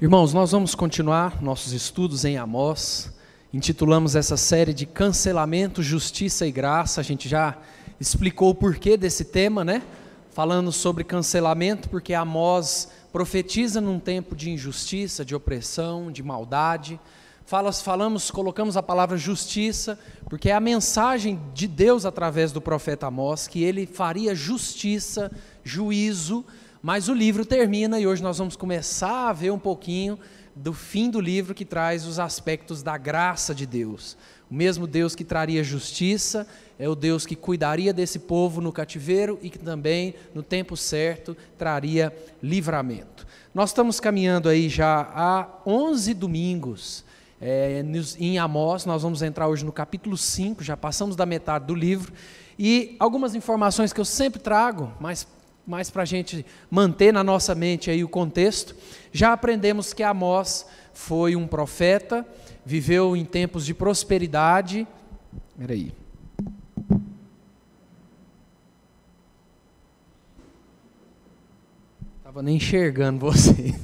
Irmãos, nós vamos continuar nossos estudos em Amós. Intitulamos essa série de Cancelamento, Justiça e Graça. A gente já explicou o porquê desse tema, né? Falando sobre cancelamento, porque Amós profetiza num tempo de injustiça, de opressão, de maldade. Fala, falamos, colocamos a palavra justiça, porque é a mensagem de Deus através do profeta Amós que ele faria justiça, juízo mas o livro termina e hoje nós vamos começar a ver um pouquinho do fim do livro que traz os aspectos da graça de Deus. O mesmo Deus que traria justiça é o Deus que cuidaria desse povo no cativeiro e que também, no tempo certo, traria livramento. Nós estamos caminhando aí já há 11 domingos é, em Amós, nós vamos entrar hoje no capítulo 5, já passamos da metade do livro, e algumas informações que eu sempre trago, mas mas para a gente manter na nossa mente aí o contexto, já aprendemos que Amós foi um profeta, viveu em tempos de prosperidade. Peraí. Estava nem enxergando vocês.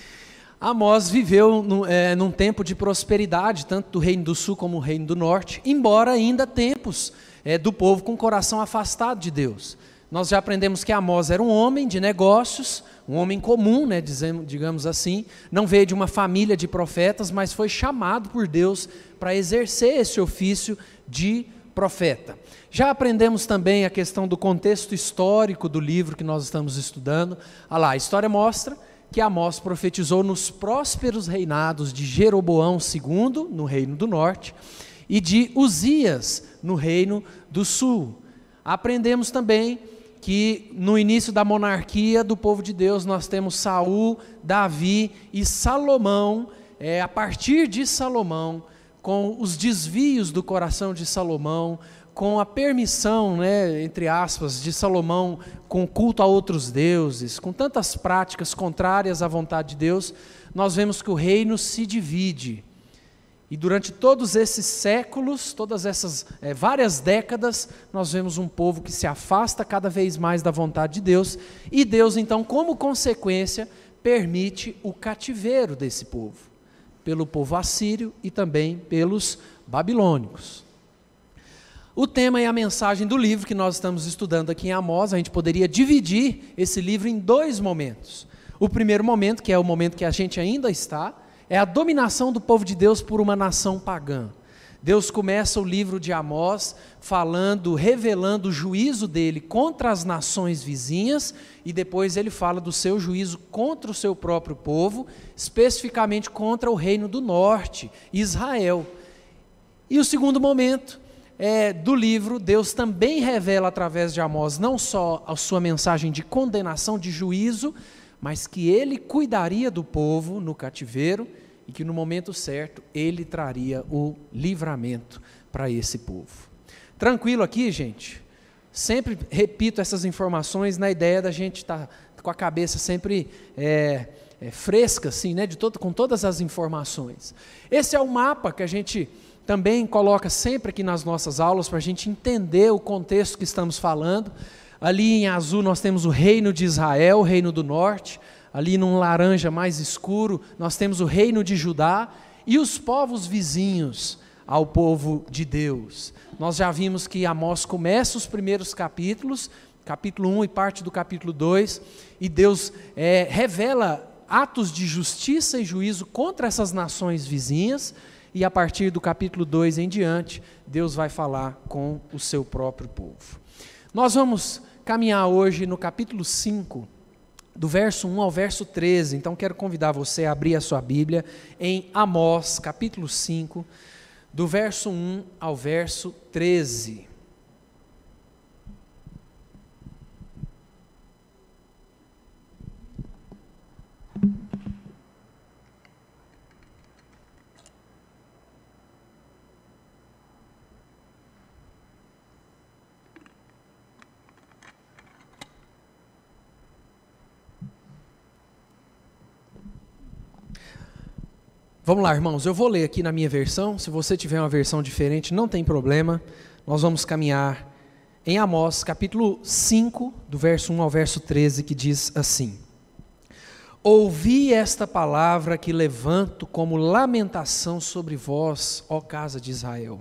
Amós viveu num, é, num tempo de prosperidade, tanto do reino do sul como do reino do norte, embora ainda tempos é, do povo com o coração afastado de Deus. Nós já aprendemos que Amós era um homem de negócios, um homem comum, né, digamos assim, não veio de uma família de profetas, mas foi chamado por Deus para exercer esse ofício de profeta. Já aprendemos também a questão do contexto histórico do livro que nós estamos estudando. Olha lá, a história mostra que Amós profetizou nos prósperos reinados de Jeroboão II, no reino do norte, e de Uzias, no reino do sul. Aprendemos também que no início da monarquia do povo de Deus nós temos Saul, Davi e Salomão, é, a partir de Salomão, com os desvios do coração de Salomão, com a permissão, né, entre aspas, de Salomão com culto a outros deuses, com tantas práticas contrárias à vontade de Deus, nós vemos que o reino se divide. E durante todos esses séculos, todas essas é, várias décadas, nós vemos um povo que se afasta cada vez mais da vontade de Deus, e Deus, então, como consequência, permite o cativeiro desse povo, pelo povo assírio e também pelos babilônicos. O tema e a mensagem do livro que nós estamos estudando aqui em Amós, a gente poderia dividir esse livro em dois momentos. O primeiro momento, que é o momento que a gente ainda está, é a dominação do povo de Deus por uma nação pagã. Deus começa o livro de Amós falando, revelando o juízo dele contra as nações vizinhas e depois ele fala do seu juízo contra o seu próprio povo, especificamente contra o reino do norte, Israel. E o segundo momento é, do livro, Deus também revela através de Amós não só a sua mensagem de condenação, de juízo, mas que ele cuidaria do povo no cativeiro e que no momento certo ele traria o livramento para esse povo. Tranquilo aqui, gente? Sempre repito essas informações na ideia da gente estar tá com a cabeça sempre é, é, fresca, assim, né, de todo, com todas as informações. Esse é o mapa que a gente também coloca sempre aqui nas nossas aulas para a gente entender o contexto que estamos falando. Ali em azul nós temos o reino de Israel, o reino do norte. Ali num laranja mais escuro, nós temos o reino de Judá e os povos vizinhos ao povo de Deus. Nós já vimos que Amós começa os primeiros capítulos, capítulo 1 e parte do capítulo 2, e Deus é, revela atos de justiça e juízo contra essas nações vizinhas, e a partir do capítulo 2 em diante, Deus vai falar com o seu próprio povo. Nós vamos caminhar hoje no capítulo 5, do verso 1 ao verso 13. Então quero convidar você a abrir a sua Bíblia em Amós, capítulo 5, do verso 1 ao verso 13. Vamos lá, irmãos, eu vou ler aqui na minha versão. Se você tiver uma versão diferente, não tem problema. Nós vamos caminhar em Amós, capítulo 5, do verso 1 ao verso 13, que diz assim: Ouvi esta palavra que levanto como lamentação sobre vós, ó casa de Israel.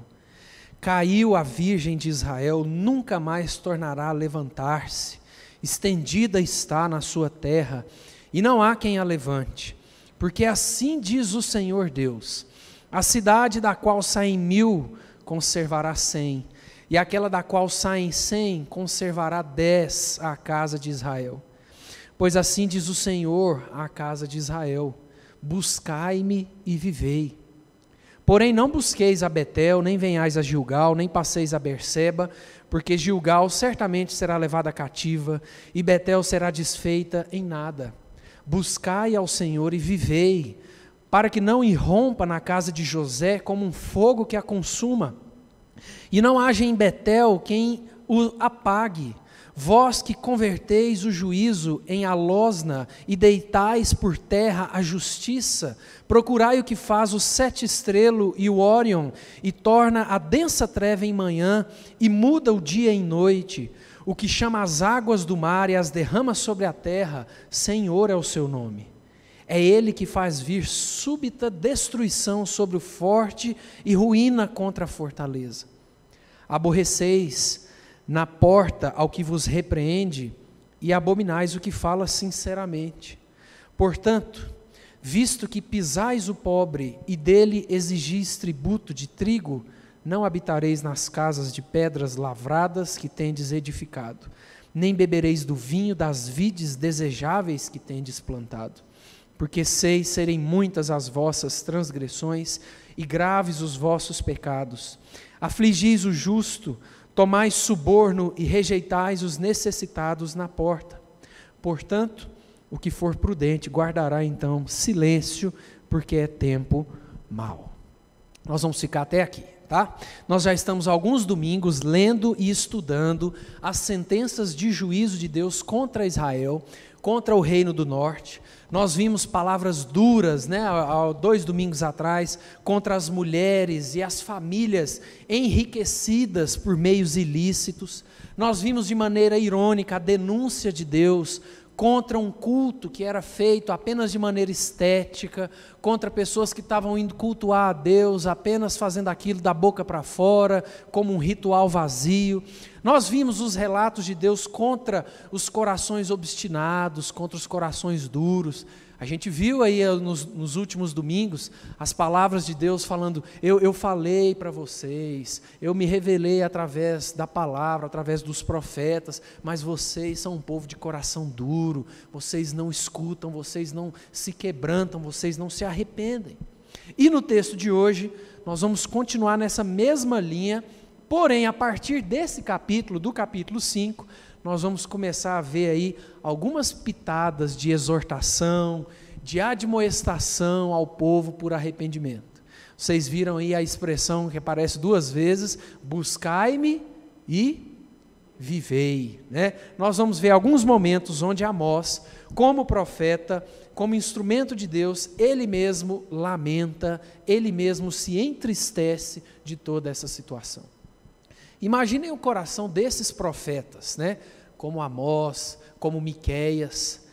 Caiu a virgem de Israel, nunca mais tornará a levantar-se. Estendida está na sua terra, e não há quem a levante. Porque assim diz o Senhor Deus: a cidade da qual saem mil conservará cem, e aquela da qual saem cem conservará dez a casa de Israel. Pois assim diz o Senhor à casa de Israel: Buscai-me e vivei. Porém, não busqueis a Betel, nem venhais a Gilgal, nem passeis a Berseba, porque Gilgal certamente será levada cativa, e Betel será desfeita em nada. Buscai ao Senhor e vivei, para que não irrompa na casa de José como um fogo que a consuma, e não haja em Betel quem o apague. Vós que converteis o juízo em alosna e deitais por terra a justiça, procurai o que faz o sete estrelo e o Órion, e torna a densa treva em manhã, e muda o dia em noite, o que chama as águas do mar e as derrama sobre a terra, Senhor é o seu nome. É Ele que faz vir súbita destruição sobre o forte e ruína contra a fortaleza. Aborreceis na porta ao que vos repreende e abominais o que fala sinceramente. Portanto, visto que pisais o pobre e dele exigis tributo de trigo, não habitareis nas casas de pedras lavradas que tendes edificado, nem bebereis do vinho das vides desejáveis que tendes plantado. Porque sei serem muitas as vossas transgressões e graves os vossos pecados. Afligis o justo, tomais suborno e rejeitais os necessitados na porta. Portanto, o que for prudente guardará então silêncio, porque é tempo mau. Nós vamos ficar até aqui, tá? Nós já estamos alguns domingos lendo e estudando as sentenças de juízo de Deus contra Israel, contra o reino do norte. Nós vimos palavras duras, né, dois domingos atrás, contra as mulheres e as famílias enriquecidas por meios ilícitos. Nós vimos de maneira irônica a denúncia de Deus contra um culto que era feito apenas de maneira estética, contra pessoas que estavam indo cultuar a Deus apenas fazendo aquilo da boca para fora, como um ritual vazio. Nós vimos os relatos de Deus contra os corações obstinados, contra os corações duros. A gente viu aí eh, nos, nos últimos domingos as palavras de Deus falando: eu, eu falei para vocês, eu me revelei através da palavra, através dos profetas, mas vocês são um povo de coração duro, vocês não escutam, vocês não se quebrantam, vocês não se arrependem. E no texto de hoje, nós vamos continuar nessa mesma linha, porém, a partir desse capítulo, do capítulo 5, nós vamos começar a ver aí algumas pitadas de exortação, de admoestação ao povo por arrependimento. Vocês viram aí a expressão que aparece duas vezes: buscai-me e vivei. Né? Nós vamos ver alguns momentos onde Amós, como profeta, como instrumento de Deus, ele mesmo lamenta, ele mesmo se entristece de toda essa situação. Imaginem o coração desses profetas, né? Como Amós, como Miqueias,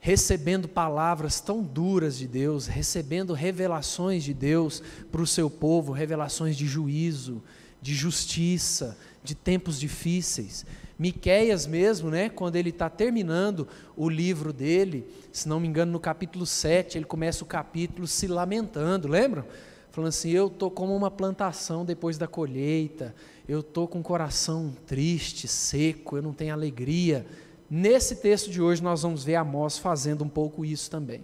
recebendo palavras tão duras de Deus, recebendo revelações de Deus para o seu povo, revelações de juízo, de justiça, de tempos difíceis. Miqueias mesmo, né, quando ele está terminando o livro dele, se não me engano, no capítulo 7, ele começa o capítulo se lamentando, lembram? Falando assim, eu estou como uma plantação depois da colheita, eu estou com o coração triste, seco, eu não tenho alegria. Nesse texto de hoje, nós vamos ver Amós fazendo um pouco isso também,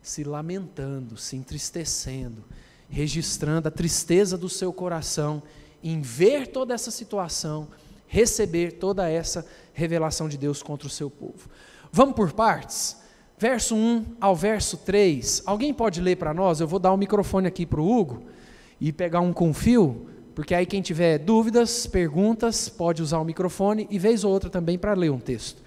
se lamentando, se entristecendo, registrando a tristeza do seu coração em ver toda essa situação, receber toda essa revelação de Deus contra o seu povo. Vamos por partes? Verso 1 ao verso 3. Alguém pode ler para nós? Eu vou dar o um microfone aqui para o Hugo e pegar um com fio porque aí quem tiver dúvidas, perguntas, pode usar o microfone e vez ou outra também para ler um texto.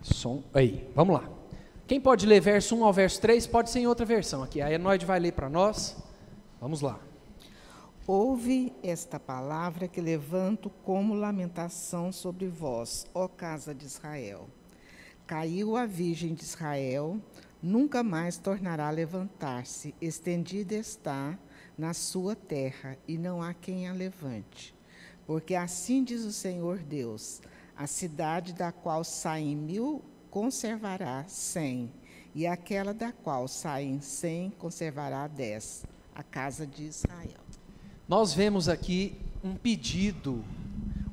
Som. Aí, vamos lá. Quem pode ler verso 1 ao verso 3? Pode ser em outra versão aqui. A Enoide vai ler para nós. Vamos lá. Ouve esta palavra que levanto como lamentação sobre vós, ó casa de Israel. Caiu a virgem de Israel, nunca mais tornará a levantar-se, estendida está na sua terra, e não há quem a levante. Porque assim diz o Senhor Deus: a cidade da qual saem mil conservará cem, e aquela da qual saem cem conservará dez, a casa de Israel. Nós vemos aqui um pedido,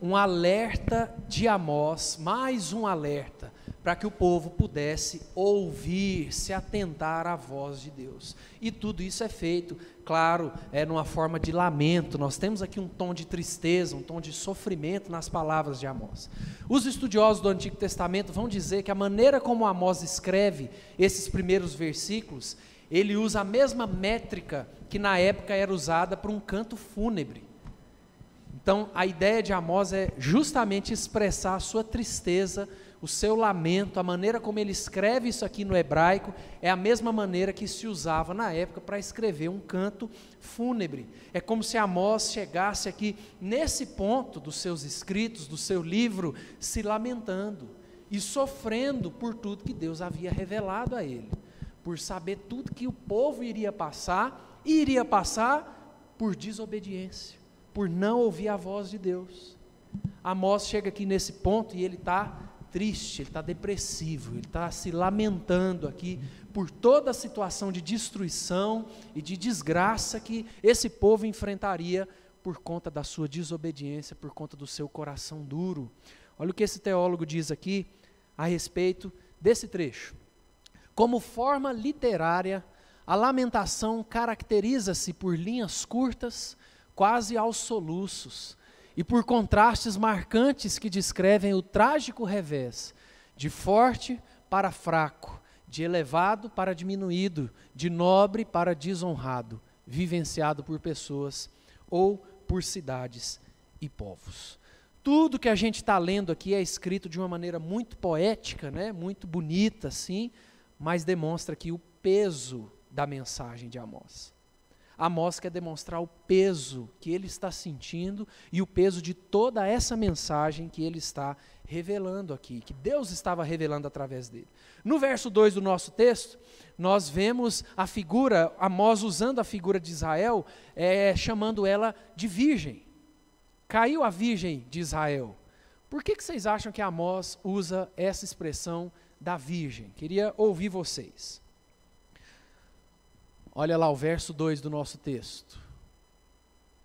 um alerta de Amós, mais um alerta para que o povo pudesse ouvir, se atentar à voz de Deus. E tudo isso é feito, claro, é numa forma de lamento. Nós temos aqui um tom de tristeza, um tom de sofrimento nas palavras de Amós. Os estudiosos do Antigo Testamento vão dizer que a maneira como Amós escreve esses primeiros versículos, ele usa a mesma métrica que na época era usada para um canto fúnebre. Então, a ideia de Amós é justamente expressar a sua tristeza o seu lamento, a maneira como ele escreve isso aqui no hebraico, é a mesma maneira que se usava na época para escrever um canto fúnebre. É como se Amós chegasse aqui nesse ponto dos seus escritos, do seu livro, se lamentando e sofrendo por tudo que Deus havia revelado a ele, por saber tudo que o povo iria passar e iria passar por desobediência, por não ouvir a voz de Deus. Amós chega aqui nesse ponto e ele está triste, ele está depressivo, ele está se lamentando aqui por toda a situação de destruição e de desgraça que esse povo enfrentaria por conta da sua desobediência, por conta do seu coração duro. Olha o que esse teólogo diz aqui a respeito desse trecho. Como forma literária, a lamentação caracteriza-se por linhas curtas, quase aos soluços, e por contrastes marcantes que descrevem o trágico revés de forte para fraco, de elevado para diminuído, de nobre para desonrado, vivenciado por pessoas ou por cidades e povos. Tudo que a gente está lendo aqui é escrito de uma maneira muito poética, né? muito bonita, assim, mas demonstra aqui o peso da mensagem de Amós. Amós quer demonstrar o peso que ele está sentindo e o peso de toda essa mensagem que ele está revelando aqui, que Deus estava revelando através dele. No verso 2 do nosso texto, nós vemos a figura, Amós usando a figura de Israel, é, chamando ela de virgem. Caiu a virgem de Israel. Por que, que vocês acham que Amós usa essa expressão da virgem? Queria ouvir vocês. Olha lá o verso 2 do nosso texto.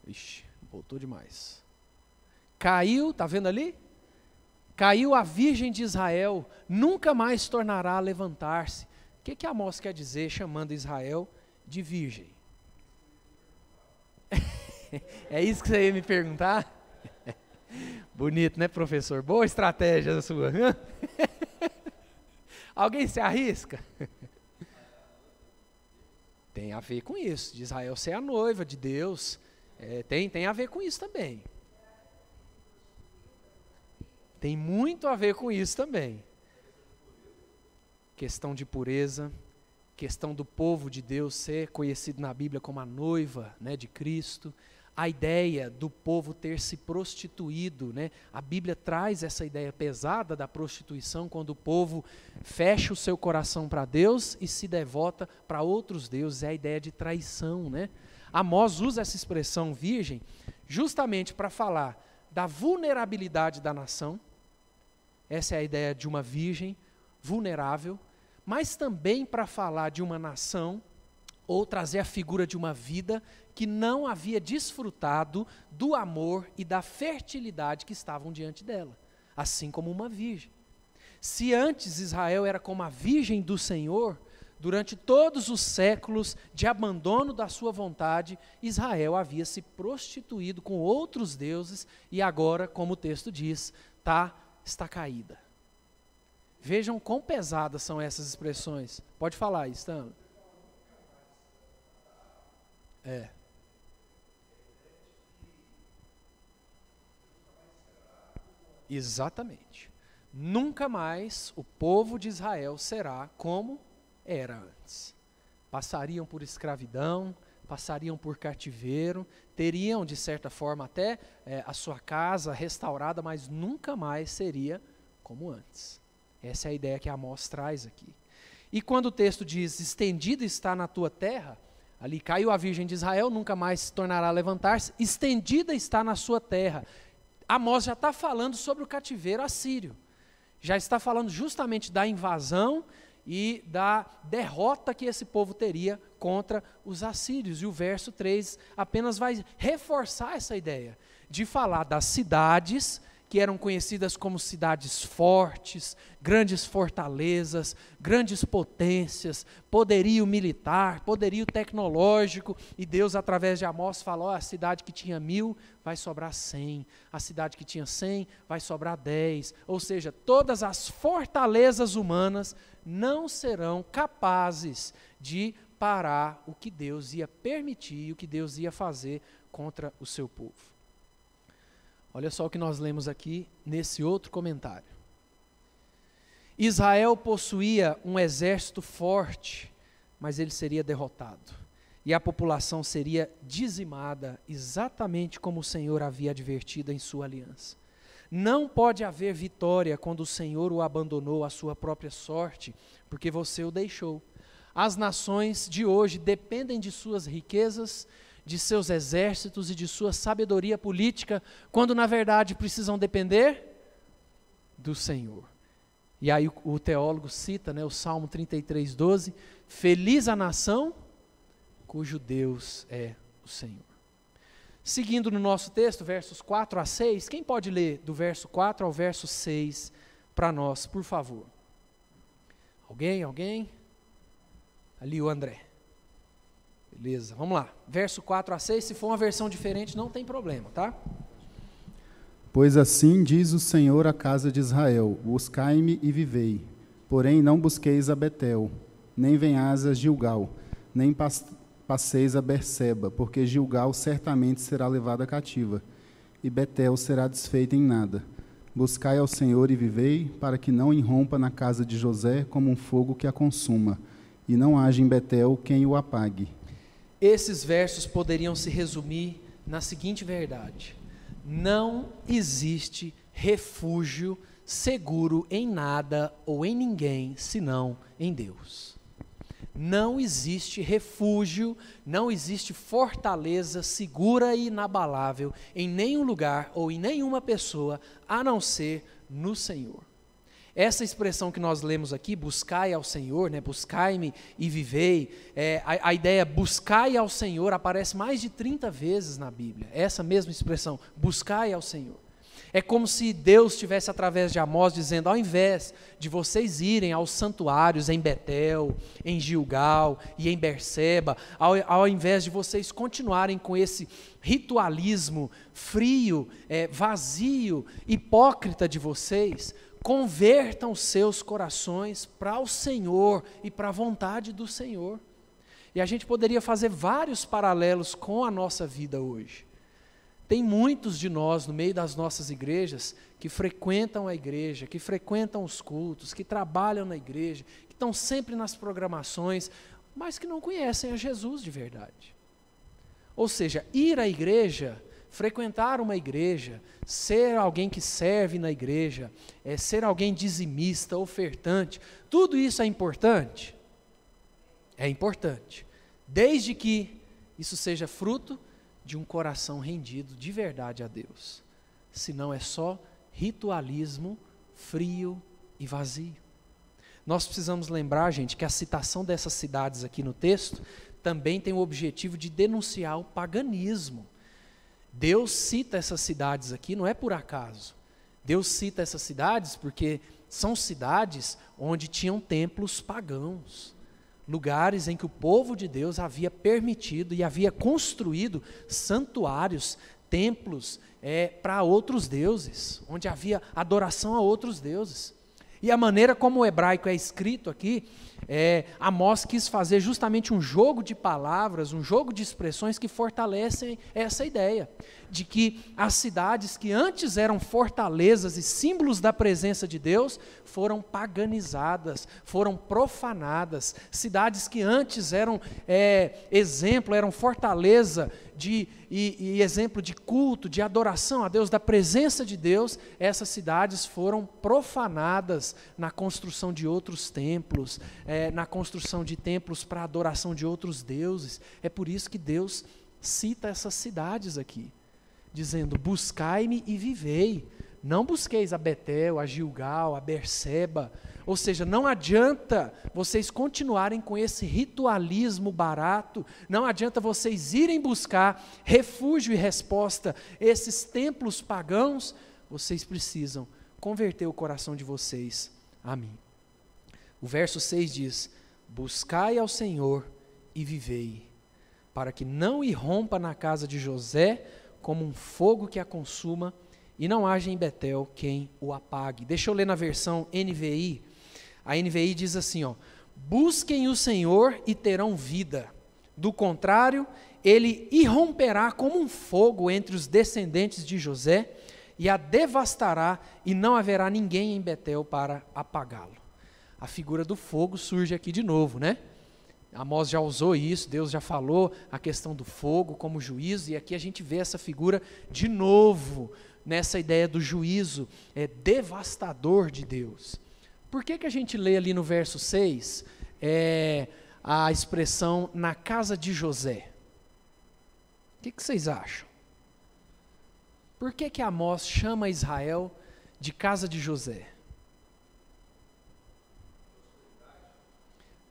Ixi, voltou demais. Caiu, está vendo ali? Caiu a virgem de Israel, nunca mais tornará a levantar-se. O que, que Amós quer dizer chamando Israel de virgem? é isso que você ia me perguntar? Bonito, né, professor? Boa estratégia sua. Alguém se arrisca? Tem a ver com isso, de Israel ser a noiva de Deus. É, tem, tem a ver com isso também. Tem muito a ver com isso também. Questão de pureza, questão do povo de Deus ser conhecido na Bíblia como a noiva né, de Cristo a ideia do povo ter se prostituído, né? A Bíblia traz essa ideia pesada da prostituição quando o povo fecha o seu coração para Deus e se devota para outros deuses, é a ideia de traição, né? Amós usa essa expressão virgem justamente para falar da vulnerabilidade da nação. Essa é a ideia de uma virgem vulnerável, mas também para falar de uma nação ou trazer a figura de uma vida que não havia desfrutado do amor e da fertilidade que estavam diante dela, assim como uma virgem. Se antes Israel era como a virgem do Senhor, durante todos os séculos de abandono da sua vontade, Israel havia se prostituído com outros deuses e agora, como o texto diz, tá, está caída. Vejam quão pesadas são essas expressões. Pode falar, Stanley. É. Exatamente. nunca mais o povo de Israel será como era antes. Passariam por escravidão, passariam por cativeiro, teriam, de certa forma, até é, a sua casa restaurada, mas nunca mais seria como antes. Essa é a ideia que Amós traz aqui. E quando o texto diz: estendida está na tua terra, ali caiu a virgem de Israel, nunca mais se tornará a levantar-se, estendida está na sua terra. Amós já está falando sobre o cativeiro assírio. Já está falando justamente da invasão e da derrota que esse povo teria contra os assírios. E o verso 3 apenas vai reforçar essa ideia de falar das cidades que eram conhecidas como cidades fortes, grandes fortalezas, grandes potências, poderio militar, poderio tecnológico, e Deus, através de Amós, falou: a cidade que tinha mil vai sobrar cem, a cidade que tinha cem vai sobrar dez. Ou seja, todas as fortalezas humanas não serão capazes de parar o que Deus ia permitir, o que Deus ia fazer contra o seu povo. Olha só o que nós lemos aqui nesse outro comentário. Israel possuía um exército forte, mas ele seria derrotado. E a população seria dizimada, exatamente como o Senhor havia advertido em sua aliança. Não pode haver vitória quando o Senhor o abandonou à sua própria sorte, porque você o deixou. As nações de hoje dependem de suas riquezas, de seus exércitos e de sua sabedoria política, quando na verdade precisam depender do Senhor. E aí o, teólogo cita né, o Salmo 33, 12: Feliz a nação cujo Deus é o Senhor. Seguindo no nosso texto, versos 4 a 6, quem pode ler do verso 4 ao verso 6 para nós, por favor? Alguém? Alguém? Ali o André. Beleza, vamos lá. Verso 4 a 6, se for uma versão diferente, não tem problema, tá? Pois assim diz o Senhor à casa de Israel: Buscai-me e vivei. Porém, não busqueis a Betel, nem venhas a Gilgal, nem passeis a Berseba, porque Gilgal certamente será levada cativa, e Betel será desfeita em nada. Buscai ao Senhor e vivei, para que não irrompa na casa de José como um fogo que a consuma, e não haja em Betel quem o apague. Esses versos poderiam se resumir na seguinte verdade: não existe refúgio seguro em nada ou em ninguém senão em Deus. Não existe refúgio, não existe fortaleza segura e inabalável em nenhum lugar ou em nenhuma pessoa a não ser no Senhor. Essa expressão que nós lemos aqui, buscai ao Senhor, né, buscai-me e vivei, é, a, a, ideia buscai ao Senhor aparece mais de 30 vezes na Bíblia. Essa mesma expressão, buscai ao Senhor. É como se Deus estivesse através de Amós dizendo: ao invés de vocês irem aos santuários em Betel, em Gilgal e em Berseba, ao, ao invés de vocês continuarem com esse ritualismo frio, é, vazio, hipócrita de vocês, convertam seus corações para o Senhor e para a vontade do Senhor. E a gente poderia fazer vários paralelos com a nossa vida hoje. Tem muitos de nós no meio das nossas igrejas que frequentam a igreja, que frequentam os cultos, que trabalham na igreja, que estão sempre nas programações, mas que não conhecem a Jesus de verdade. Ou seja, ir à igreja frequentar uma igreja, ser alguém que serve na igreja, é, ser alguém dizimista, ofertante, tudo isso é importante? É importante, desde que isso seja fruto de um coração rendido de verdade a Deus. Senão é só ritualismo frio e vazio. Nós precisamos lembrar, gente, que a citação dessas cidades aqui no texto também tem o objetivo de denunciar o paganismo Deus cita essas cidades aqui, não é por acaso. Deus cita essas cidades porque são cidades onde tinham templos pagãos, lugares em que o povo de Deus havia permitido e havia construído santuários, templos é, para outros deuses, onde havia adoração a outros deuses. E a maneira como o hebraico é escrito aqui, é, Amós quis fazer justamente um jogo de palavras, um jogo de expressões que fortalecem essa ideia de que as cidades que antes eram fortalezas e símbolos da presença de Deus foram paganizadas, foram profanadas. Cidades que antes eram é, exemplo, eram fortaleza de, e, e exemplo de culto, de adoração a Deus, da presença de Deus, essas cidades foram profanadas na construção de outros templos, é, na construção de templos para adoração de outros deuses. É por isso que Deus cita essas cidades aqui dizendo: Buscai-me e vivei. Não busqueis a Betel, a Gilgal, a Berseba. Ou seja, não adianta vocês continuarem com esse ritualismo barato, não adianta vocês irem buscar refúgio e resposta, esses templos pagãos, vocês precisam converter o coração de vocês a mim. O verso 6 diz: Buscai ao Senhor e vivei, para que não irrompa na casa de José como um fogo que a consuma, e não haja em Betel quem o apague. Deixa eu ler na versão NVI. A NVI diz assim, ó: Busquem o Senhor e terão vida. Do contrário, ele irromperá como um fogo entre os descendentes de José e a devastará, e não haverá ninguém em Betel para apagá-lo. A figura do fogo surge aqui de novo, né? Amós já usou isso, Deus já falou a questão do fogo como juízo, e aqui a gente vê essa figura de novo, nessa ideia do juízo é, devastador de Deus. Por que, que a gente lê ali no verso 6 é, a expressão na casa de José? O que, que vocês acham? Por que, que Amós chama Israel de casa de José?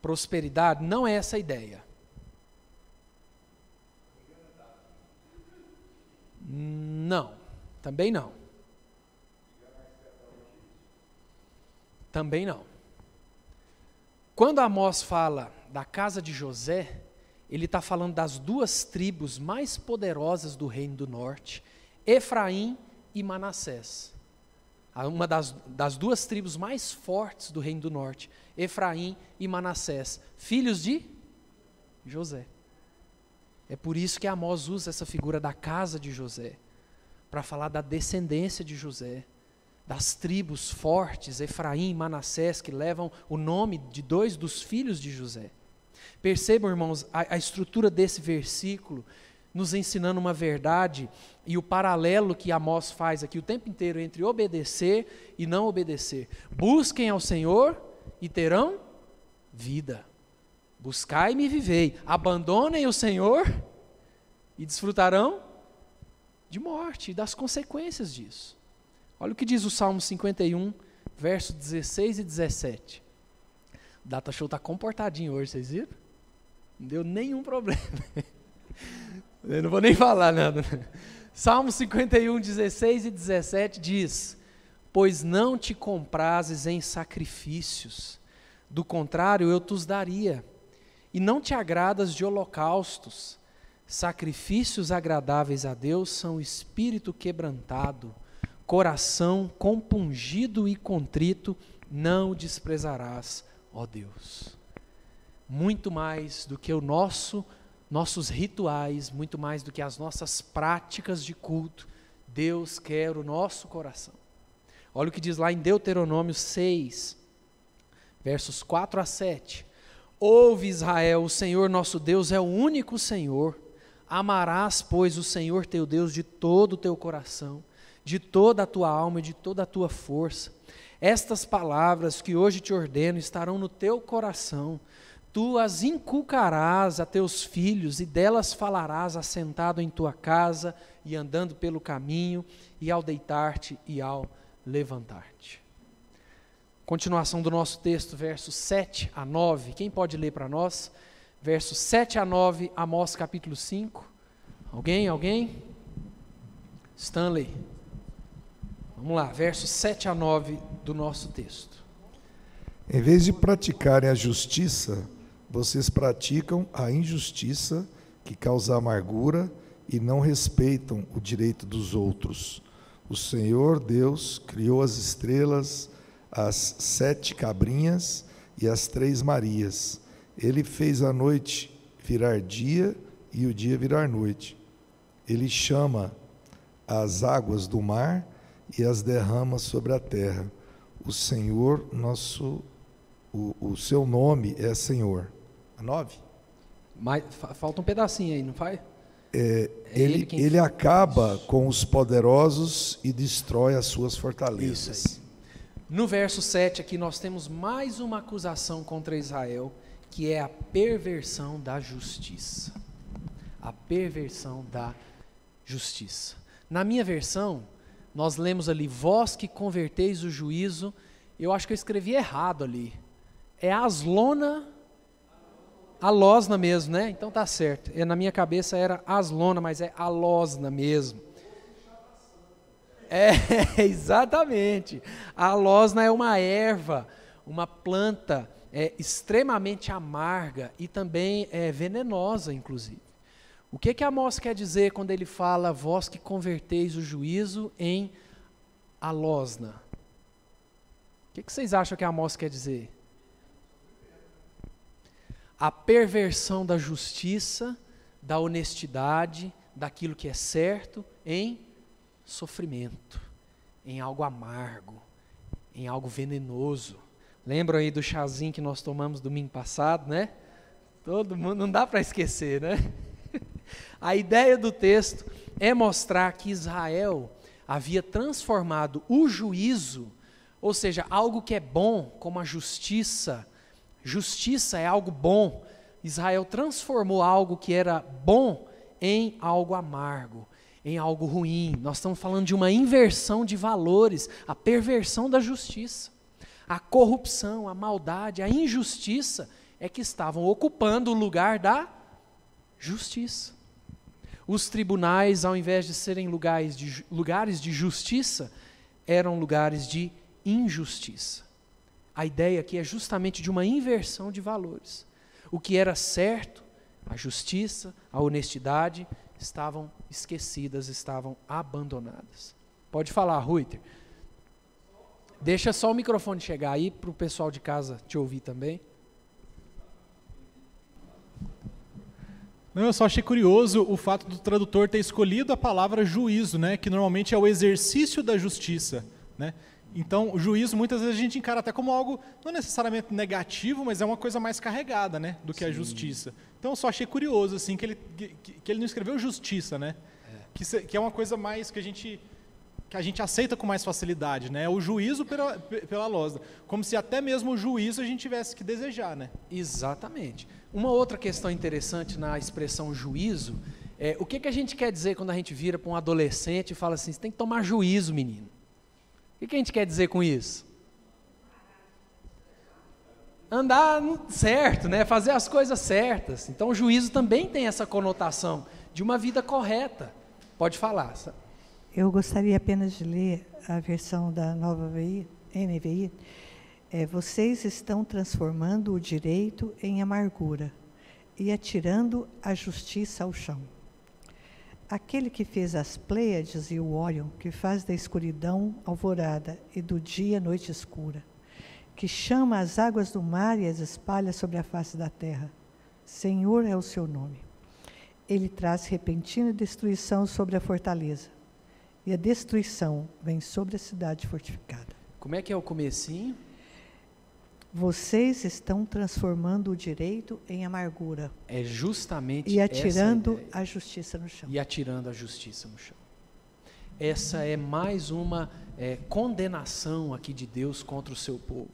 Prosperidade, não é essa ideia. Não, também não. Também não. Quando Amós fala da casa de José, ele está falando das duas tribos mais poderosas do reino do norte, Efraim e Manassés uma das, das duas tribos mais fortes do reino do norte, Efraim e Manassés, filhos de José. É por isso que Amós usa essa figura da casa de José, para falar da descendência de José, das tribos fortes, Efraim e Manassés, que levam o nome de dois dos filhos de José. Percebam, irmãos, a, a estrutura desse versículo nos ensinando uma verdade e o paralelo que Amós faz aqui o tempo inteiro entre obedecer e não obedecer. Busquem ao Senhor e terão vida. Buscai-me e vivei. Abandonem o Senhor e desfrutarão de morte e das consequências disso. Olha o que diz o Salmo 51, verso 16 e 17. O Data Show está comportadinho hoje, vocês viram? Não deu nenhum problema. Eu não vou nem falar nada. Salmo 51, 16 e 17 diz: Pois não te comprases em sacrifícios, do contrário eu os daria, e não te agradas de holocaustos. Sacrifícios agradáveis a Deus são espírito quebrantado, coração compungido e contrito, não desprezarás, ó Deus. Muito mais do que o nosso nossos rituais, muito mais do que as nossas práticas de culto, Deus quer o nosso coração. Olha o que diz lá em Deuteronômio 6, versos 4 a 7. Ouve Israel, o Senhor nosso Deus é o único Senhor. Amarás, pois, o Senhor teu Deus de todo o teu coração, de toda a tua alma e de toda a tua força. Estas palavras que hoje te ordeno estarão no teu coração tu as inculcarás a teus filhos, e delas falarás assentado em tua casa, e andando pelo caminho, e ao deitar-te e ao levantar-te. Continuação do nosso texto, versos 7 a 9. Quem pode ler para nós? Versos 7 a 9, Amós capítulo 5. Alguém? Alguém? Stanley. Vamos lá, versos 7 a 9 do nosso texto. Em vez de praticarem a justiça, vocês praticam a injustiça que causa amargura e não respeitam o direito dos outros. O Senhor Deus criou as estrelas, as sete cabrinhas e as três Marias. Ele fez a noite virar dia e o dia virar noite. Ele chama as águas do mar e as derrama sobre a terra. O Senhor, nosso, o, o seu nome é Senhor. A nove? Mas, falta um pedacinho aí, não faz? É, é ele, ele, ele acaba com os poderosos e destrói as suas fortalezas. No verso 7 aqui nós temos mais uma acusação contra Israel, que é a perversão da justiça. A perversão da justiça. Na minha versão, nós lemos ali, vós que converteis o juízo, eu acho que eu escrevi errado ali. É aslona Alosna mesmo, né? Então tá certo. E na minha cabeça era aslona, mas é alosna mesmo. É, exatamente. A alosna é uma erva, uma planta é, extremamente amarga e também é venenosa, inclusive. O que que Amós quer dizer quando ele fala vós que converteis o juízo em alosna? O que, que vocês acham que Amós quer dizer? A perversão da justiça, da honestidade, daquilo que é certo, em sofrimento, em algo amargo, em algo venenoso. Lembram aí do chazinho que nós tomamos domingo passado, né? Todo mundo, não dá para esquecer, né? A ideia do texto é mostrar que Israel havia transformado o juízo, ou seja, algo que é bom, como a justiça, Justiça é algo bom. Israel transformou algo que era bom em algo amargo, em algo ruim. Nós estamos falando de uma inversão de valores, a perversão da justiça. A corrupção, a maldade, a injustiça é que estavam ocupando o lugar da justiça. Os tribunais, ao invés de serem lugares de, lugares de justiça, eram lugares de injustiça. A ideia aqui é justamente de uma inversão de valores. O que era certo, a justiça, a honestidade, estavam esquecidas, estavam abandonadas. Pode falar, Ruiter. Deixa só o microfone chegar aí para o pessoal de casa te ouvir também. Não, eu só achei curioso o fato do tradutor ter escolhido a palavra juízo, né, que normalmente é o exercício da justiça, né? Então, o juízo muitas vezes a gente encara até como algo não necessariamente negativo, mas é uma coisa mais carregada, né, do que Sim. a justiça. Então, eu só achei curioso assim que ele que, que ele não escreveu justiça, né? É. Que, que é uma coisa mais que a gente que a gente aceita com mais facilidade, né? O juízo pela, pela losa, como se até mesmo o juízo a gente tivesse que desejar, né? Exatamente. Uma outra questão interessante na expressão juízo é o que, que a gente quer dizer quando a gente vira para um adolescente e fala assim: você tem que tomar juízo, menino. O que a gente quer dizer com isso? Andar certo, né? fazer as coisas certas. Então, o juízo também tem essa conotação de uma vida correta. Pode falar. Eu gostaria apenas de ler a versão da nova NVI. É, vocês estão transformando o direito em amargura e atirando a justiça ao chão. Aquele que fez as Pleiades e o Órion, que faz da escuridão alvorada e do dia noite escura, que chama as águas do mar e as espalha sobre a face da terra. Senhor é o seu nome. Ele traz repentina destruição sobre a fortaleza, e a destruição vem sobre a cidade fortificada. Como é que é o comecinho? Vocês estão transformando o direito em amargura. É justamente e atirando a justiça no chão. E atirando a justiça no chão. Essa é mais uma é, condenação aqui de Deus contra o seu povo.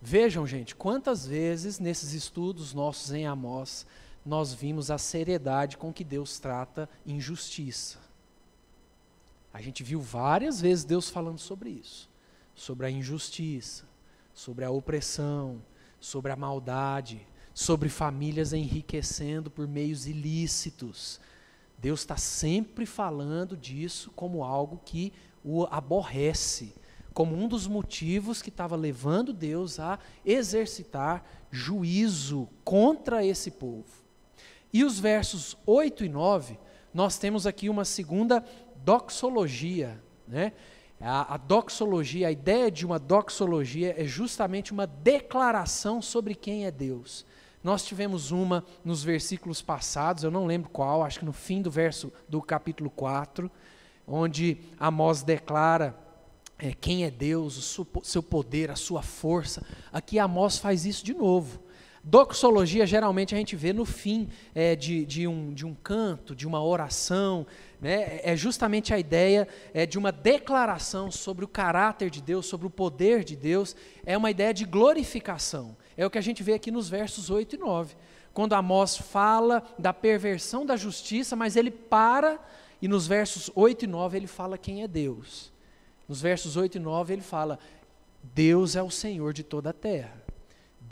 Vejam, gente, quantas vezes nesses estudos nossos em Amós nós vimos a seriedade com que Deus trata injustiça. A gente viu várias vezes Deus falando sobre isso, sobre a injustiça, sobre a opressão, sobre a maldade, sobre famílias enriquecendo por meios ilícitos. Deus está sempre falando disso como algo que o aborrece, como um dos motivos que estava levando Deus a exercitar juízo contra esse povo. E os versos 8 e 9, nós temos aqui uma segunda doxologia, né? A, a doxologia, a ideia de uma doxologia é justamente uma declaração sobre quem é Deus. Nós tivemos uma nos versículos passados, eu não lembro qual, acho que no fim do verso do capítulo 4, onde Amós declara é, quem é Deus, o seu, poder, a sua força. Aqui Amós faz isso de novo. Doxologia geralmente a gente vê no fim é, de, de, um, de um canto, de uma oração. Né? É justamente a ideia é, de uma declaração sobre o caráter de Deus, sobre o poder de Deus. É uma ideia de glorificação. É o que a gente vê aqui nos versos 8 e 9. Quando Amós fala da perversão da justiça, mas ele para e nos versos 8 e 9 ele fala quem é Deus. Nos versos 8 e 9 ele fala: Deus é o Senhor de toda a terra.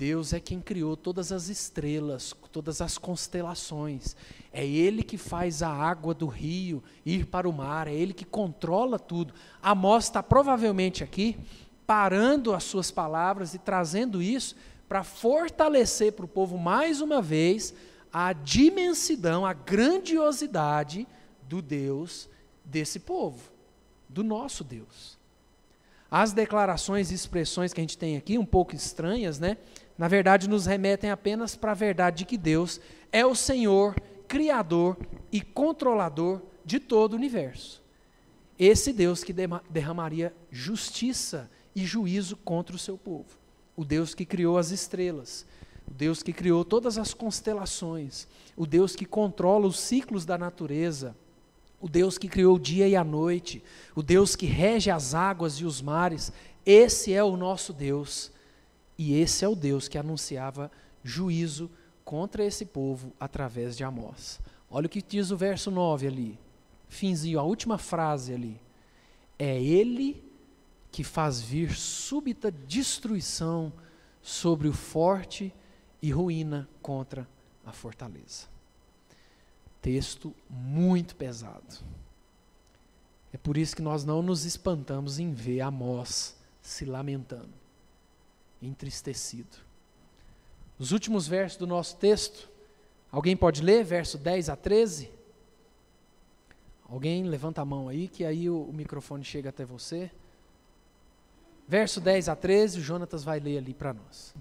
Deus é quem criou todas as estrelas, todas as constelações. É Ele que faz a água do rio ir para o mar, é Ele que controla tudo. Amós está provavelmente aqui parando as suas palavras e trazendo isso para fortalecer para o povo mais uma vez a dimensão, a grandiosidade do Deus desse povo, do nosso Deus. As declarações e expressões que a gente tem aqui, um pouco estranhas, né? Na verdade, nos remetem apenas para a verdade de que Deus é o Senhor, Criador e controlador de todo o universo. Esse Deus que derramaria justiça e juízo contra o seu povo. O Deus que criou as estrelas, o Deus que criou todas as constelações, o Deus que controla os ciclos da natureza, o Deus que criou o dia e a noite, o Deus que rege as águas e os mares. Esse é o nosso Deus e esse é o Deus que anunciava juízo contra esse povo através de Amós. Olha o que diz o verso 9 ali, finzinho, a última frase ali. É Ele que faz vir súbita destruição sobre o forte e ruína contra a fortaleza. Texto muito pesado. É por isso que nós não nos espantamos em ver Amós se lamentando entristecido. Os últimos versos do nosso texto, alguém pode ler, verso 10 a 13? Alguém levanta a mão aí, que aí o, o microfone chega até você. Verso 10 a 13, o Jonatas vai ler ali para nós.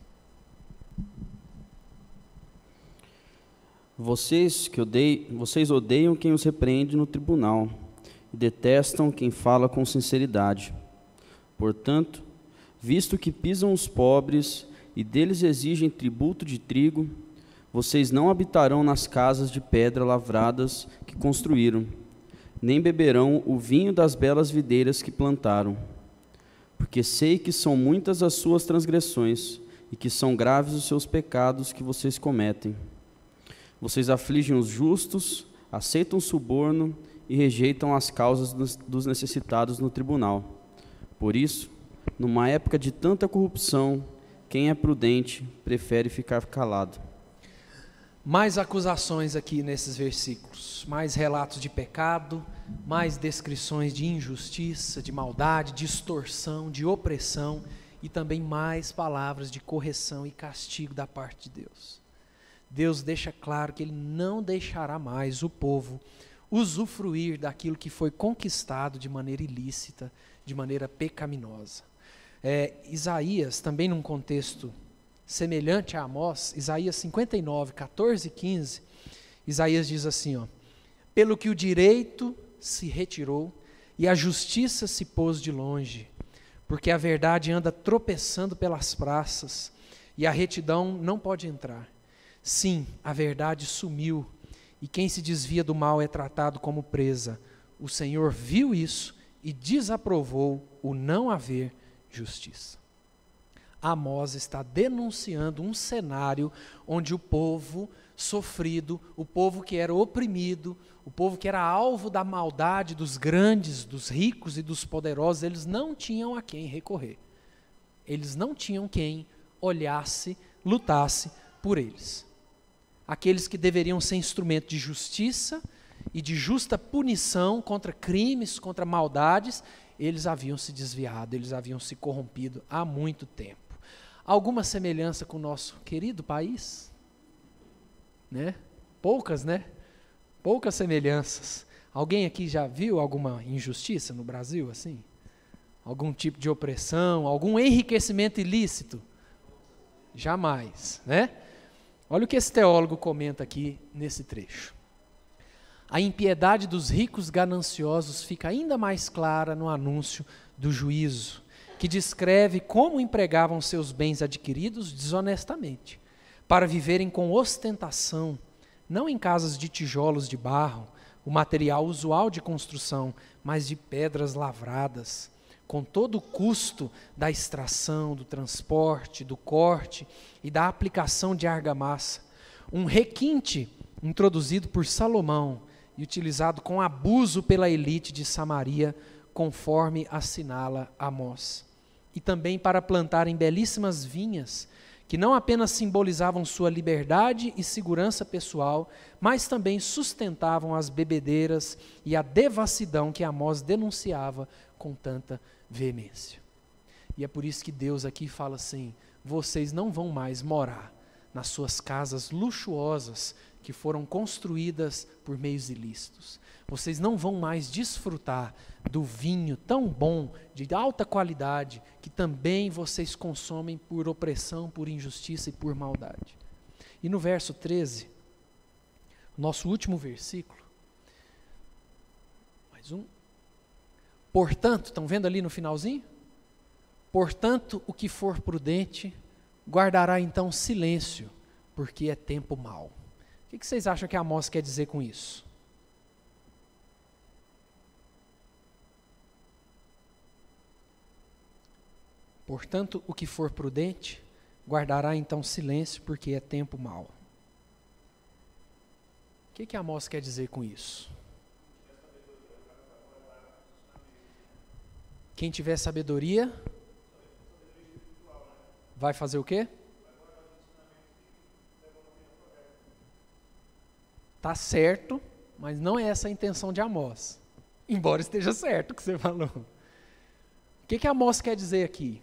Vocês que odeiam, vocês odeiam quem os repreende no tribunal e detestam quem fala com sinceridade. Portanto, visto que pisam os pobres e deles exigem tributo de trigo, vocês não habitarão nas casas de pedra lavradas que construíram, nem beberão o vinho das belas videiras que plantaram. Porque sei que são muitas as suas transgressões e que são graves os seus pecados que vocês cometem. Vocês afligem os justos, aceitam suborno e rejeitam as causas dos necessitados no tribunal. Por isso, numa época de tanta corrupção, quem é prudente prefere ficar calado. Mais acusações aqui nesses versículos, mais relatos de pecado, mais descrições de injustiça, de maldade, de extorsão, de opressão e também mais palavras de correção e castigo da parte de Deus. Deus deixa claro que Ele não deixará mais o povo usufruir daquilo que foi conquistado de maneira ilícita, de maneira pecaminosa. É, Isaías, também num contexto semelhante a Amós, Isaías 59, 14 e 15, Isaías diz assim: ó, Pelo que o direito se retirou e a justiça se pôs de longe, porque a verdade anda tropeçando pelas praças e a retidão não pode entrar. Sim, a verdade sumiu e quem se desvia do mal é tratado como presa. O Senhor viu isso e desaprovou o não haver justiça. Amós está denunciando um cenário onde o povo sofrido, o povo que era oprimido, o povo que era alvo da maldade dos grandes, dos ricos e dos poderosos, eles não tinham a quem recorrer. Eles não tinham quem olhasse, lutasse por eles. Aqueles que deveriam ser instrumento de justiça e de justa punição contra crimes, contra maldades, eles haviam se desviado, eles haviam se corrompido há muito tempo. Alguma semelhança com o nosso querido país? Né? Poucas, né? Poucas semelhanças. Alguém aqui já viu alguma injustiça no Brasil assim? algum tipo de opressão, algum enriquecimento ilícito? Jamais, né? Olha o que esse teólogo comenta aqui nesse trecho. A impiedade dos ricos gananciosos fica ainda mais clara no anúncio do juízo, que descreve como empregavam seus bens adquiridos desonestamente, para viverem com ostentação, não em casas de tijolos de barro, o material usual de construção, mas de pedras lavradas, com todo o custo da extração, do transporte, do corte e da aplicação de argamassa. Um requinte introduzido por Salomão e utilizado com abuso pela elite de Samaria, conforme assinala Amós. E também para plantarem belíssimas vinhas, que não apenas simbolizavam sua liberdade e segurança pessoal, mas também sustentavam as bebedeiras e a devassidão que Amós denunciava com tanta veemência. E é por isso que Deus aqui fala assim: vocês não vão mais morar nas suas casas luxuosas que foram construídas por meios ilícitos. Vocês não vão mais desfrutar do vinho tão bom, de alta qualidade, que também vocês consomem por opressão, por injustiça e por maldade. E no verso 13, nosso último versículo, mais um. Portanto, estão vendo ali no finalzinho? Portanto, o que for prudente, guardará então silêncio, porque é tempo mau. O que vocês acham que Amós quer dizer com isso? Portanto, o que for prudente, guardará então silêncio, porque é tempo mau. O que, que Amós quer dizer com isso? Quem tiver sabedoria, vai fazer o quê? Tá certo, mas não é essa a intenção de Amós. Embora esteja certo o que você falou. O que, que Amós quer dizer aqui?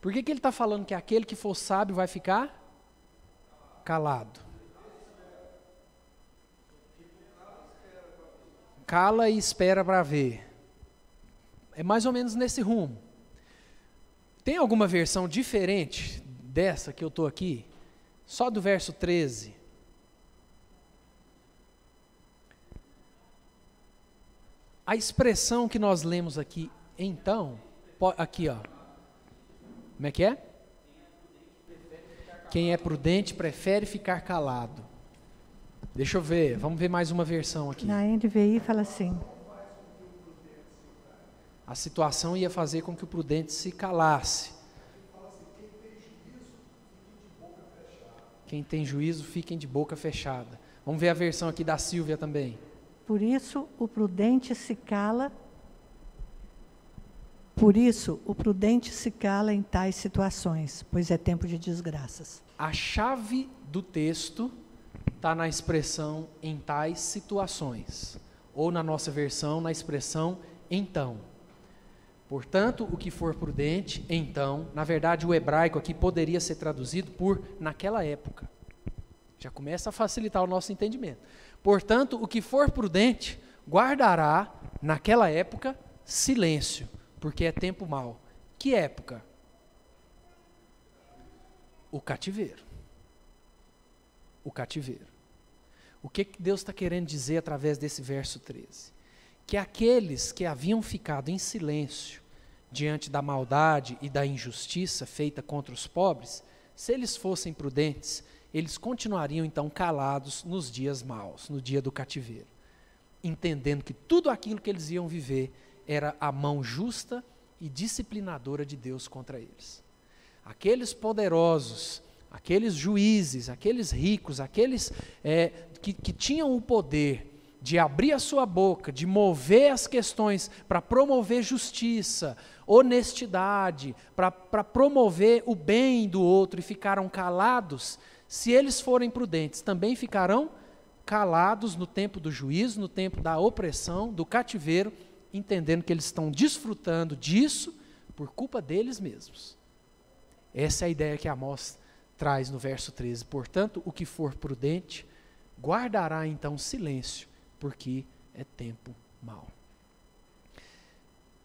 Por que, que ele está falando que aquele que for sábio vai ficar calado? Cala e espera para ver. É mais ou menos nesse rumo. Tem alguma versão diferente dessa que eu estou aqui? Só do verso 13. A expressão que nós lemos aqui, então, aqui ó. Como é que é? Quem é prudente prefere ficar calado. Deixa eu ver, vamos ver mais uma versão aqui. Na NVI fala assim: a situação ia fazer com que o prudente se calasse. Quem tem juízo, fiquem de boca fechada. Vamos ver a versão aqui da Silvia também. Por isso, o prudente se cala. Por isso, o prudente se cala em tais situações, pois é tempo de desgraças. A chave do texto está na expressão em tais situações, ou na nossa versão, na expressão então. Portanto, o que for prudente, então, na verdade, o hebraico aqui poderia ser traduzido por naquela época. Já começa a facilitar o nosso entendimento. Portanto, o que for prudente, guardará, naquela época, silêncio, porque é tempo mau. Que época? O cativeiro. O cativeiro. O que Deus está querendo dizer através desse verso 13? Que aqueles que haviam ficado em silêncio, diante da maldade e da injustiça feita contra os pobres, se eles fossem prudentes, eles continuariam então calados nos dias maus, no dia do cativeiro, entendendo que tudo aquilo que eles iam viver era a mão justa e disciplinadora de Deus contra eles. Aqueles poderosos, aqueles juízes, aqueles ricos, aqueles é, que, que tinham o poder de abrir a sua boca, de mover as questões para promover justiça, honestidade, para promover o bem do outro e ficaram calados, se eles forem prudentes, também ficarão calados no tempo do juízo, no tempo da opressão, do cativeiro, entendendo que eles estão desfrutando disso por culpa deles mesmos. Essa é a ideia que Amós traz no verso 13. Portanto, o que for prudente, guardará então silêncio porque é tempo mau.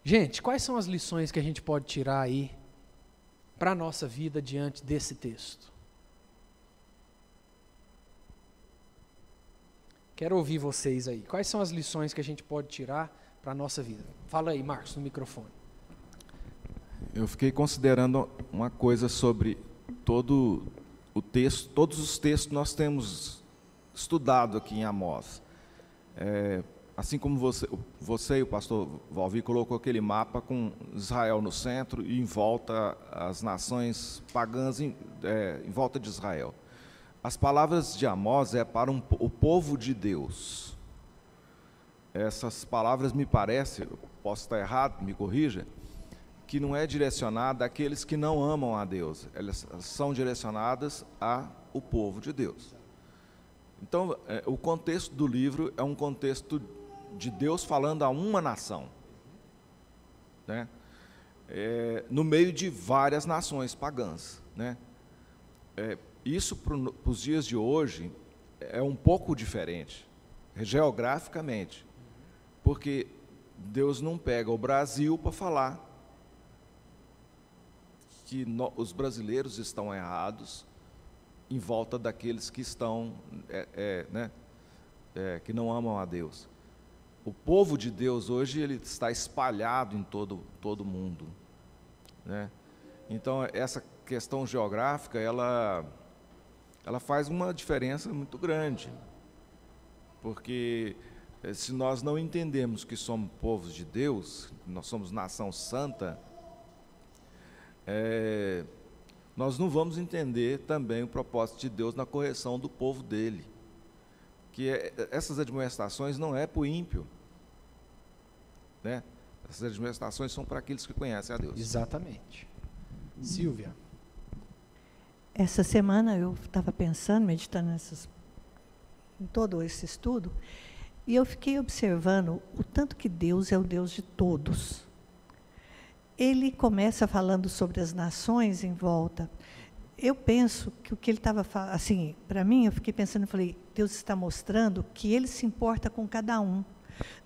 Gente, quais são as lições que a gente pode tirar aí para a nossa vida diante desse texto? Quero ouvir vocês aí. Quais são as lições que a gente pode tirar para a nossa vida? Fala aí, Marcos, no microfone. Eu fiquei considerando uma coisa sobre todo o texto, todos os textos nós temos estudado aqui em Amós. É, assim como você, você e o pastor Valvi colocou aquele mapa com Israel no centro e em volta as nações pagãs em, é, em volta de Israel. As palavras de Amós é para um, o povo de Deus. Essas palavras me parece, posso estar errado, me corrija, que não é direcionada àqueles que não amam a Deus. Elas são direcionadas ao povo de Deus. Então, é, o contexto do livro é um contexto de Deus falando a uma nação, né? É, no meio de várias nações pagãs, né? É, isso para os dias de hoje é um pouco diferente, geograficamente, porque Deus não pega o Brasil para falar que no, os brasileiros estão errados em volta daqueles que estão, é, é, né, é, que não amam a Deus. O povo de Deus hoje ele está espalhado em todo todo mundo, né? Então essa questão geográfica ela ela faz uma diferença muito grande. Porque eh, se nós não entendemos que somos povos de Deus, nós somos nação santa, é, nós não vamos entender também o propósito de Deus na correção do povo dele. Que é, essas admoestações não é para o ímpio. Né? Essas admoestações são para aqueles que conhecem a Deus. Exatamente. Silvia. Essa semana eu estava pensando, meditando nessas, em todo esse estudo, e eu fiquei observando o tanto que Deus é o Deus de todos. Ele começa falando sobre as nações em volta. Eu penso que o que ele estava assim, para mim, eu fiquei pensando, eu falei, Deus está mostrando que ele se importa com cada um.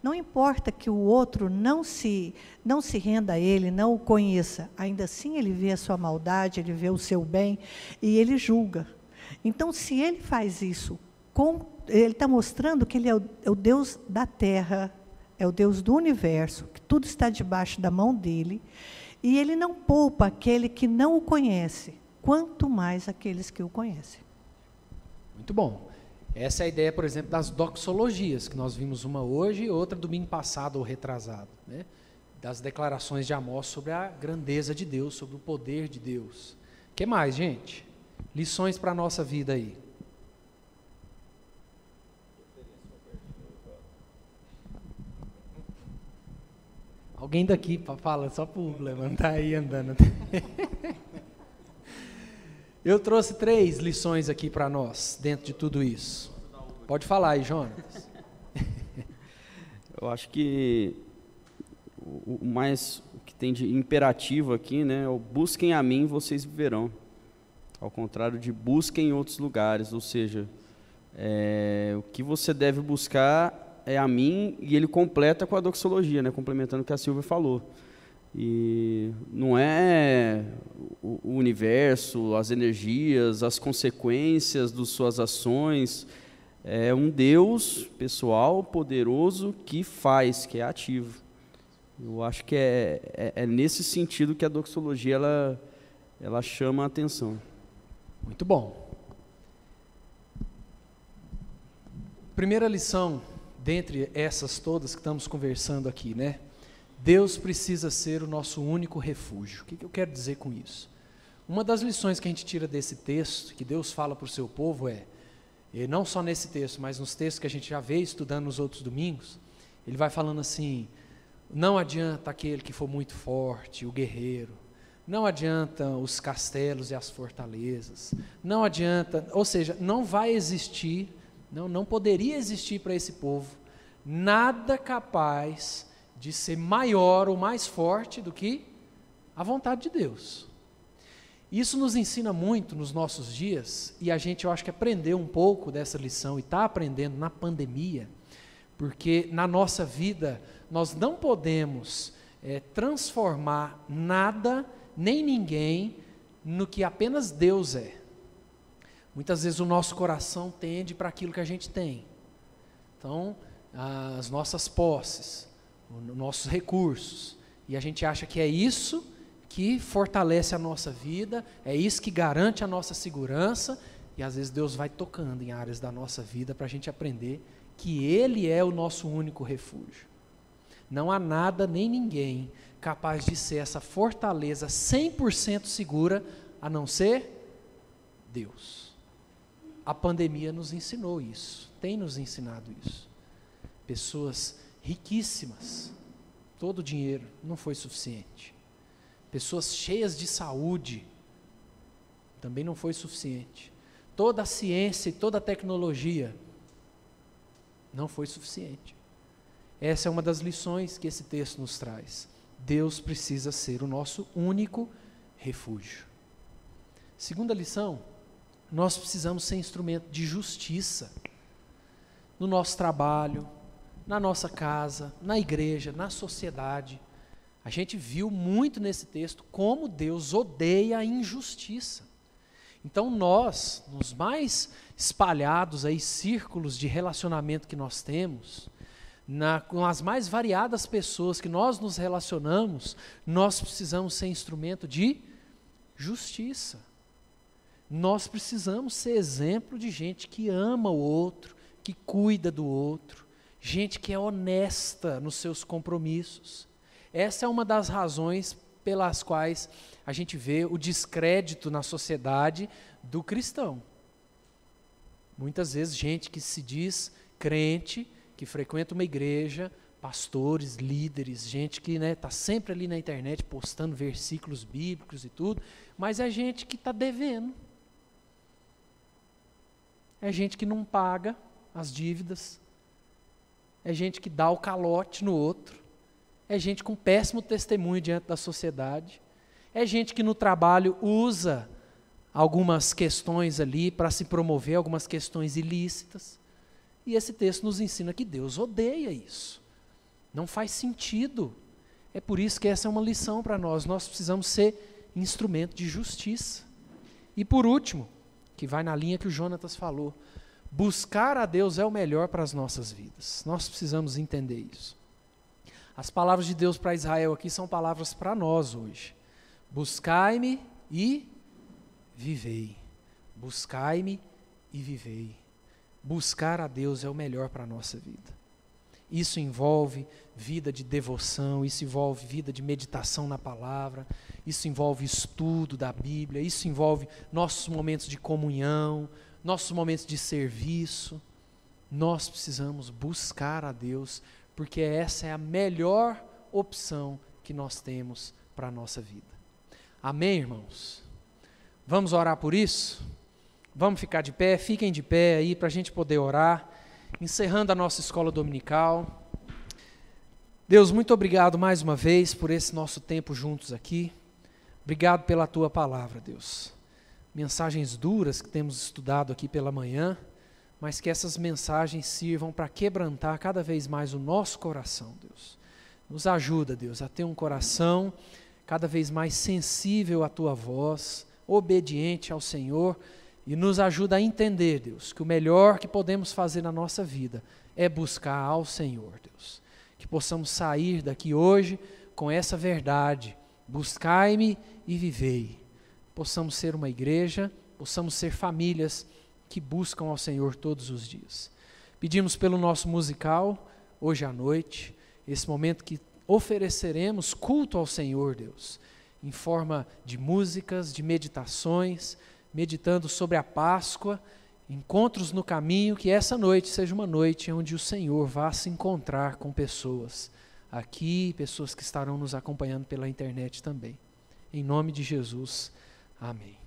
Não importa que o outro não se, não se renda a ele, não o conheça, ainda assim ele vê a sua maldade, ele vê o seu bem e ele julga. Então, se ele faz isso, com, ele está mostrando que ele é o, é o Deus da terra, é o Deus do universo, que tudo está debaixo da mão dele, e ele não poupa aquele que não o conhece, quanto mais aqueles que o conhecem. Muito bom. Essa é a ideia, por exemplo, das doxologias, que nós vimos uma hoje e outra domingo passado ou retrasado. Né? Das declarações de Amós sobre a grandeza de Deus, sobre o poder de Deus. O que mais, gente? Lições para a nossa vida aí. Alguém daqui fala só para levantar aí andando. Eu trouxe três lições aqui para nós, dentro de tudo isso. Pode falar aí, Jonas. Eu acho que o mais que tem de imperativo aqui, né, é o busquem a mim, vocês viverão. Ao contrário de busquem em outros lugares, ou seja, é, o que você deve buscar é a mim e ele completa com a doxologia, né, complementando o que a Silvia falou. E não é o universo, as energias, as consequências das suas ações. É um Deus pessoal, poderoso, que faz, que é ativo. Eu acho que é, é, é nesse sentido que a doxologia ela, ela chama a atenção. Muito bom. Primeira lição, dentre essas todas que estamos conversando aqui, né? Deus precisa ser o nosso único refúgio. O que eu quero dizer com isso? Uma das lições que a gente tira desse texto, que Deus fala para o seu povo, é, e não só nesse texto, mas nos textos que a gente já veio estudando nos outros domingos, ele vai falando assim: não adianta aquele que for muito forte, o guerreiro, não adianta os castelos e as fortalezas, não adianta, ou seja, não vai existir, não, não poderia existir para esse povo nada capaz de ser maior ou mais forte do que a vontade de Deus. Isso nos ensina muito nos nossos dias, e a gente, eu acho que aprendeu um pouco dessa lição e está aprendendo na pandemia, porque na nossa vida nós não podemos é, transformar nada nem ninguém no que apenas Deus é. Muitas vezes o nosso coração tende para aquilo que a gente tem. Então, as nossas posses, os nossos recursos, e a gente acha que é isso que fortalece a nossa vida, é isso que garante a nossa segurança, e às vezes Deus vai tocando em áreas da nossa vida para a gente aprender que Ele é o nosso único refúgio. Não há nada nem ninguém capaz de ser essa fortaleza 100% segura a não ser Deus. A pandemia nos ensinou isso, tem nos ensinado isso. Pessoas riquíssimas, todo o dinheiro não foi suficiente. Pessoas cheias de saúde, também não foi suficiente. Toda a ciência e toda a tecnologia não foi suficiente. Essa é uma das lições que esse texto nos traz. Deus precisa ser o nosso único refúgio. Segunda lição, nós precisamos ser instrumento de justiça no nosso trabalho, na nossa casa, na igreja, na sociedade. A gente viu muito nesse texto como Deus odeia a injustiça. Então nós, nos mais espalhados aí círculos de relacionamento que nós temos, na, com as mais variadas pessoas que nós nos relacionamos, nós precisamos ser instrumento de justiça. Nós precisamos ser exemplo de gente que ama o outro, que cuida do outro, gente que é honesta nos seus compromissos. Essa é uma das razões pelas quais a gente vê o descrédito na sociedade do cristão. Muitas vezes, gente que se diz crente, que frequenta uma igreja, pastores, líderes, gente que está né, tá sempre ali na internet postando versículos bíblicos e tudo, mas é gente que está devendo. É gente que não paga as dívidas, é gente que dá o calote no outro, é gente com péssimo testemunho diante da sociedade, é gente que no trabalho usa algumas questões ali para se promover, algumas questões ilícitas. E esse texto nos ensina que Deus odeia isso. Não faz sentido. É por isso que essa é uma lição para nós. Nós precisamos ser instrumento de justiça. E por último, que vai na linha que o Jonatas falou, Buscar a Deus é o melhor para as nossas vidas. Nós precisamos entender isso. As palavras de Deus para Israel aqui são palavras para nós hoje. Buscai-me e vivei. Buscai-me e vivei. Buscar a Deus é o melhor para a nossa vida. Isso envolve vida de devoção, isso envolve vida de meditação na palavra, isso envolve estudo da Bíblia, isso envolve nossos momentos de comunhão, nossos momentos de serviço, nós precisamos buscar a Deus, porque essa é a melhor opção que nós temos para a nossa vida. Amém, irmãos? Vamos orar por isso? Vamos ficar de pé, fiquem de pé aí para a gente poder orar, encerrando a nossa escola dominical. Deus, muito obrigado mais uma vez por esse nosso tempo juntos aqui. Obrigado pela tua palavra, Deus mensagens duras que temos estudado aqui pela manhã, mas que essas mensagens sirvam para quebrantar cada vez mais o nosso coração, Deus. Nos ajuda, Deus, a ter um coração cada vez mais sensível à tua voz, obediente ao Senhor, e nos ajuda a entender, Deus, que o melhor que podemos fazer na nossa vida é buscar ao Senhor, Deus. Que possamos sair daqui hoje com essa verdade: buscai-me e vivei possamos ser uma igreja, possamos ser famílias que buscam ao Senhor todos os dias. Pedimos pelo nosso musical, hoje à noite, esse momento que ofereceremos culto ao Senhor, Deus, em forma de músicas, de meditações, meditando sobre a Páscoa, encontros no caminho, que essa noite seja uma noite onde o Senhor vá se encontrar com pessoas aqui, pessoas que estarão nos acompanhando pela internet também. Em nome de Jesus. Amém.